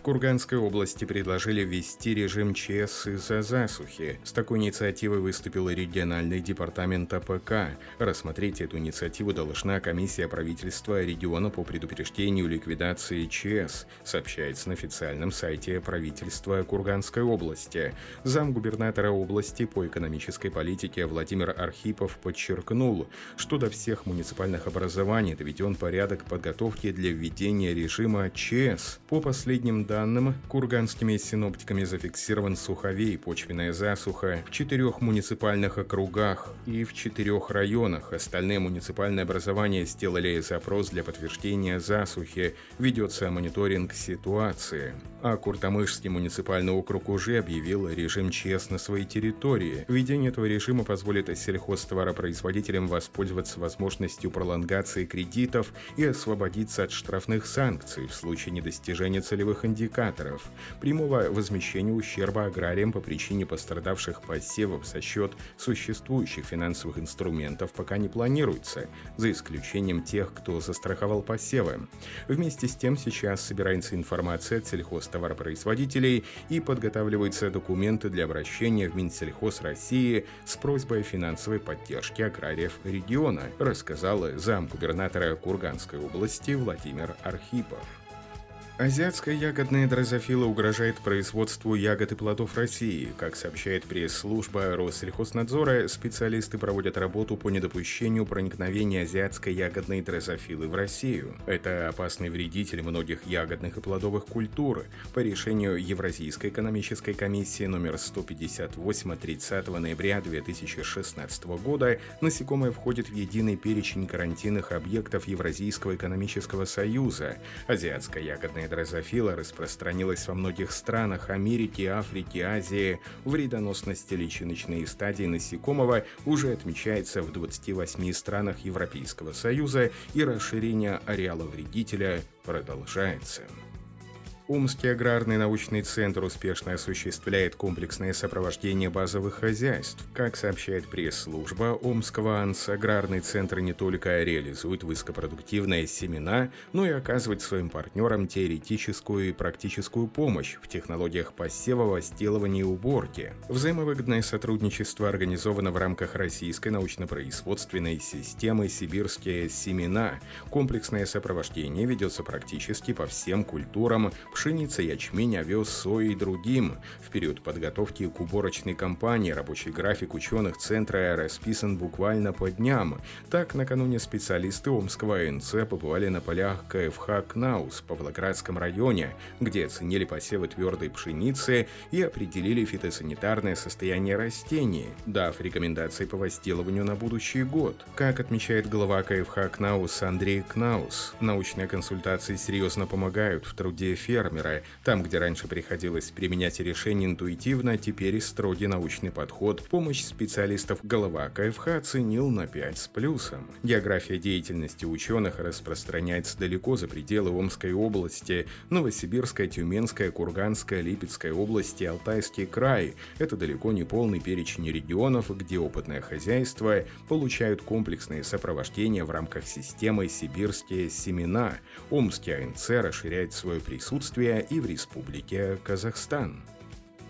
В Курганской области предложили ввести режим ЧС из-за засухи. С такой инициативой выступил региональный департамент АПК. Рассмотреть эту инициативу должна комиссия правительства региона по предупреждению ликвидации ЧС, сообщается на официальном сайте правительства Курганской области. Замгубернатора области по экономической политике Владимир Архипов подчеркнул, что до всех муниципальных образований доведен порядок подготовки для введения режима ЧС. По последним данным, курганскими синоптиками зафиксирован суховей почвенная засуха в четырех муниципальных округах и в четырех районах. Остальные муниципальные образования сделали запрос для подтверждения засухи. Ведется мониторинг ситуации. А Куртамышский муниципальный округ уже объявил режим ЧС на своей территории. Введение этого режима позволит сельхозтоваропроизводителям воспользоваться возможностью пролонгации кредитов и освободиться от штрафных санкций в случае недостижения целевых индикаторов индикаторов, прямого возмещения ущерба аграриям по причине пострадавших посевов за счет существующих финансовых инструментов пока не планируется, за исключением тех, кто застраховал посевы. Вместе с тем сейчас собирается информация от сельхозтоваропроизводителей и подготавливаются документы для обращения в Минсельхоз России с просьбой финансовой поддержки аграриев региона, рассказал замгубернатора Курганской области Владимир Архипов. Азиатская ягодная дрозофила угрожает производству ягод и плодов России. Как сообщает пресс-служба Россельхознадзора, специалисты проводят работу по недопущению проникновения азиатской ягодной дрозофилы в Россию. Это опасный вредитель многих ягодных и плодовых культур. По решению Евразийской экономической комиссии номер 158 30 ноября 2016 года насекомое входит в единый перечень карантинных объектов Евразийского экономического союза. Азиатская ягодная дрозофила распространилась во многих странах Америки, Африки, Азии. Вредоносность личиночной стадии насекомого уже отмечается в 28 странах Европейского Союза и расширение ареала вредителя продолжается. Омский аграрный научный центр успешно осуществляет комплексное сопровождение базовых хозяйств. Как сообщает пресс-служба Омского АНС, аграрный центр не только реализует высокопродуктивные семена, но и оказывает своим партнерам теоретическую и практическую помощь в технологиях посева, возделывания и уборки. Взаимовыгодное сотрудничество организовано в рамках российской научно-производственной системы «Сибирские семена». Комплексное сопровождение ведется практически по всем культурам, пшеница, ячмень, овес, сои и другим. В период подготовки к уборочной кампании рабочий график ученых центра расписан буквально по дням. Так, накануне специалисты Омского АНЦ побывали на полях КФХ «Кнаус» в Павлоградском районе, где оценили посевы твердой пшеницы и определили фитосанитарное состояние растений, дав рекомендации по возделыванию на будущий год. Как отмечает глава КФХ «Кнаус» Андрей Кнаус, научные консультации серьезно помогают в труде фермеров фермера. Там, где раньше приходилось применять решение интуитивно, теперь и строгий научный подход. Помощь специалистов голова КФХ оценил на 5 с плюсом. География деятельности ученых распространяется далеко за пределы Омской области, Новосибирская, Тюменская, Курганская, Липецкая области, Алтайский край. Это далеко не полный перечень регионов, где опытное хозяйство получают комплексные сопровождения в рамках системы «Сибирские семена». Омский АНЦ расширяет свое присутствие Латвия и в Республике Казахстан.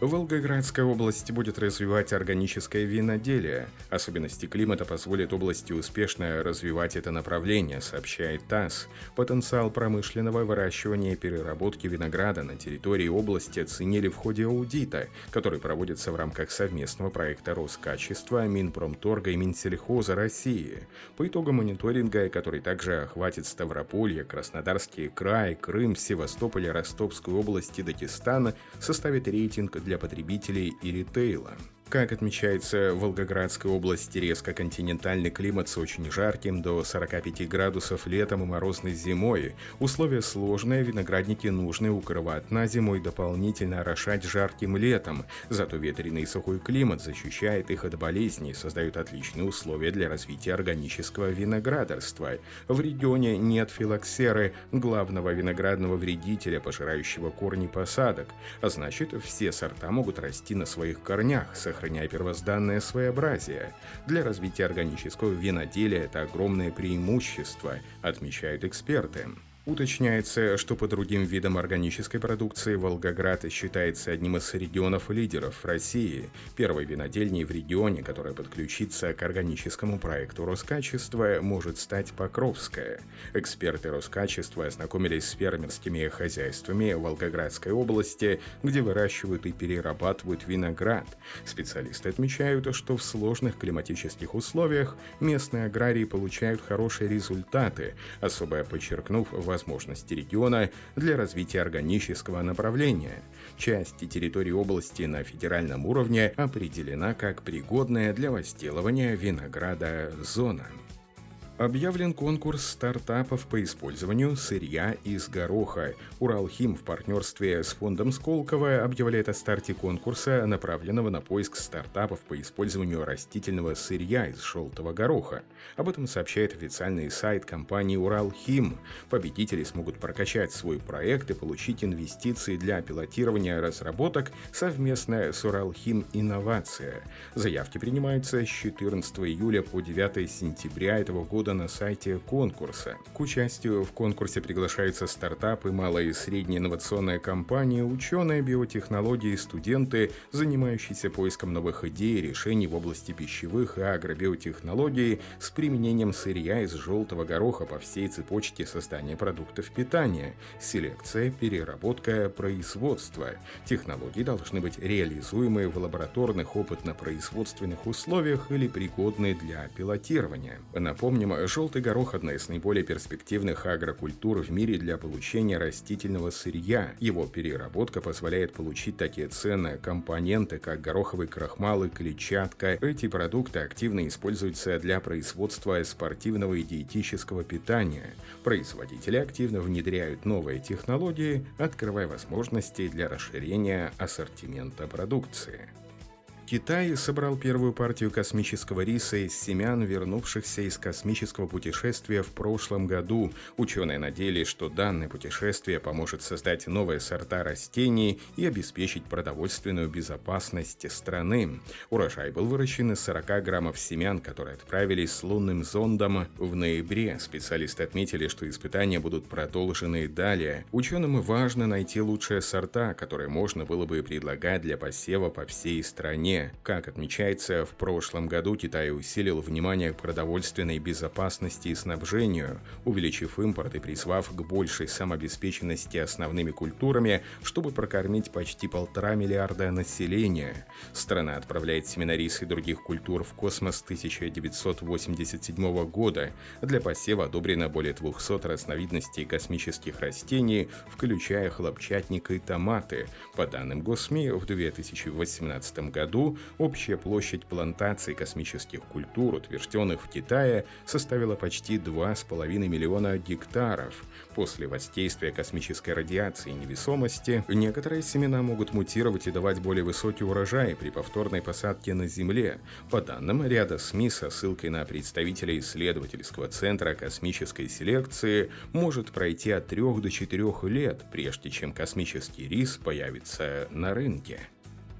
Волгоградская область будет развивать органическое виноделие. Особенности климата позволят области успешно развивать это направление, сообщает ТАСС. Потенциал промышленного выращивания и переработки винограда на территории области оценили в ходе аудита, который проводится в рамках совместного проекта Роскачества, Минпромторга и Минсельхоза России. По итогам мониторинга, который также охватит Ставрополье, Краснодарский край, Крым, Севастополь, Ростовскую область и Дагестан, составит рейтинг для для потребителей и ритейла. Как отмечается, в Волгоградской области резко континентальный климат с очень жарким до 45 градусов летом и морозной зимой. Условия сложные, виноградники нужно укрывать на зиму и дополнительно орошать жарким летом. Зато ветреный и сухой климат защищает их от болезней создает отличные условия для развития органического виноградарства. В регионе нет филоксеры, главного виноградного вредителя, пожирающего корни посадок. А значит, все сорта могут расти на своих корнях, сохраняя сохраняя первозданное своеобразие. Для развития органического виноделия это огромное преимущество, отмечают эксперты. Уточняется, что по другим видам органической продукции Волгоград считается одним из регионов-лидеров России, первой винодельней в регионе, которая подключится к органическому проекту Роскачества, может стать Покровская. Эксперты Роскачества ознакомились с фермерскими хозяйствами Волгоградской области, где выращивают и перерабатывают виноград. Специалисты отмечают, что в сложных климатических условиях местные аграрии получают хорошие результаты, особо подчеркнув возможности региона для развития органического направления. Часть территории области на федеральном уровне определена как пригодная для возделывания винограда зона. Объявлен конкурс стартапов по использованию сырья из гороха. Уралхим в партнерстве с фондом Сколково объявляет о старте конкурса, направленного на поиск стартапов по использованию растительного сырья из желтого гороха. Об этом сообщает официальный сайт компании Уралхим. Победители смогут прокачать свой проект и получить инвестиции для пилотирования разработок совместно с Уралхим Инновация. Заявки принимаются с 14 июля по 9 сентября этого года года на сайте конкурса. К участию в конкурсе приглашаются стартапы, малые и средние инновационные компании, ученые, биотехнологии, студенты, занимающиеся поиском новых идей и решений в области пищевых и агробиотехнологий с применением сырья из желтого гороха по всей цепочке создания продуктов питания, селекция, переработка, производство. Технологии должны быть реализуемы в лабораторных опытно-производственных условиях или пригодны для пилотирования. Напомним, желтый горох – одна из наиболее перспективных агрокультур в мире для получения растительного сырья. Его переработка позволяет получить такие ценные компоненты, как гороховый крахмал и клетчатка. Эти продукты активно используются для производства спортивного и диетического питания. Производители активно внедряют новые технологии, открывая возможности для расширения ассортимента продукции. Китай собрал первую партию космического риса из семян, вернувшихся из космического путешествия в прошлом году. Ученые надеялись, что данное путешествие поможет создать новые сорта растений и обеспечить продовольственную безопасность страны. Урожай был выращен из 40 граммов семян, которые отправились с лунным зондом в ноябре. Специалисты отметили, что испытания будут продолжены далее. Ученым важно найти лучшие сорта, которые можно было бы предлагать для посева по всей стране. Как отмечается, в прошлом году Китай усилил внимание к продовольственной безопасности и снабжению, увеличив импорт и призвав к большей самообеспеченности основными культурами, чтобы прокормить почти полтора миллиарда населения. Страна отправляет семена риса и других культур в космос 1987 года. Для посева одобрено более 200 разновидностей космических растений, включая хлопчатник и томаты. По данным Госми, в 2018 году общая площадь плантаций космических культур, утвержденных в Китае, составила почти 2,5 миллиона гектаров. После воздействия космической радиации и невесомости некоторые семена могут мутировать и давать более высокий урожай при повторной посадке на Земле. По данным ряда СМИ со ссылкой на представителя исследовательского центра космической селекции, может пройти от 3 до 4 лет, прежде чем космический рис появится на рынке.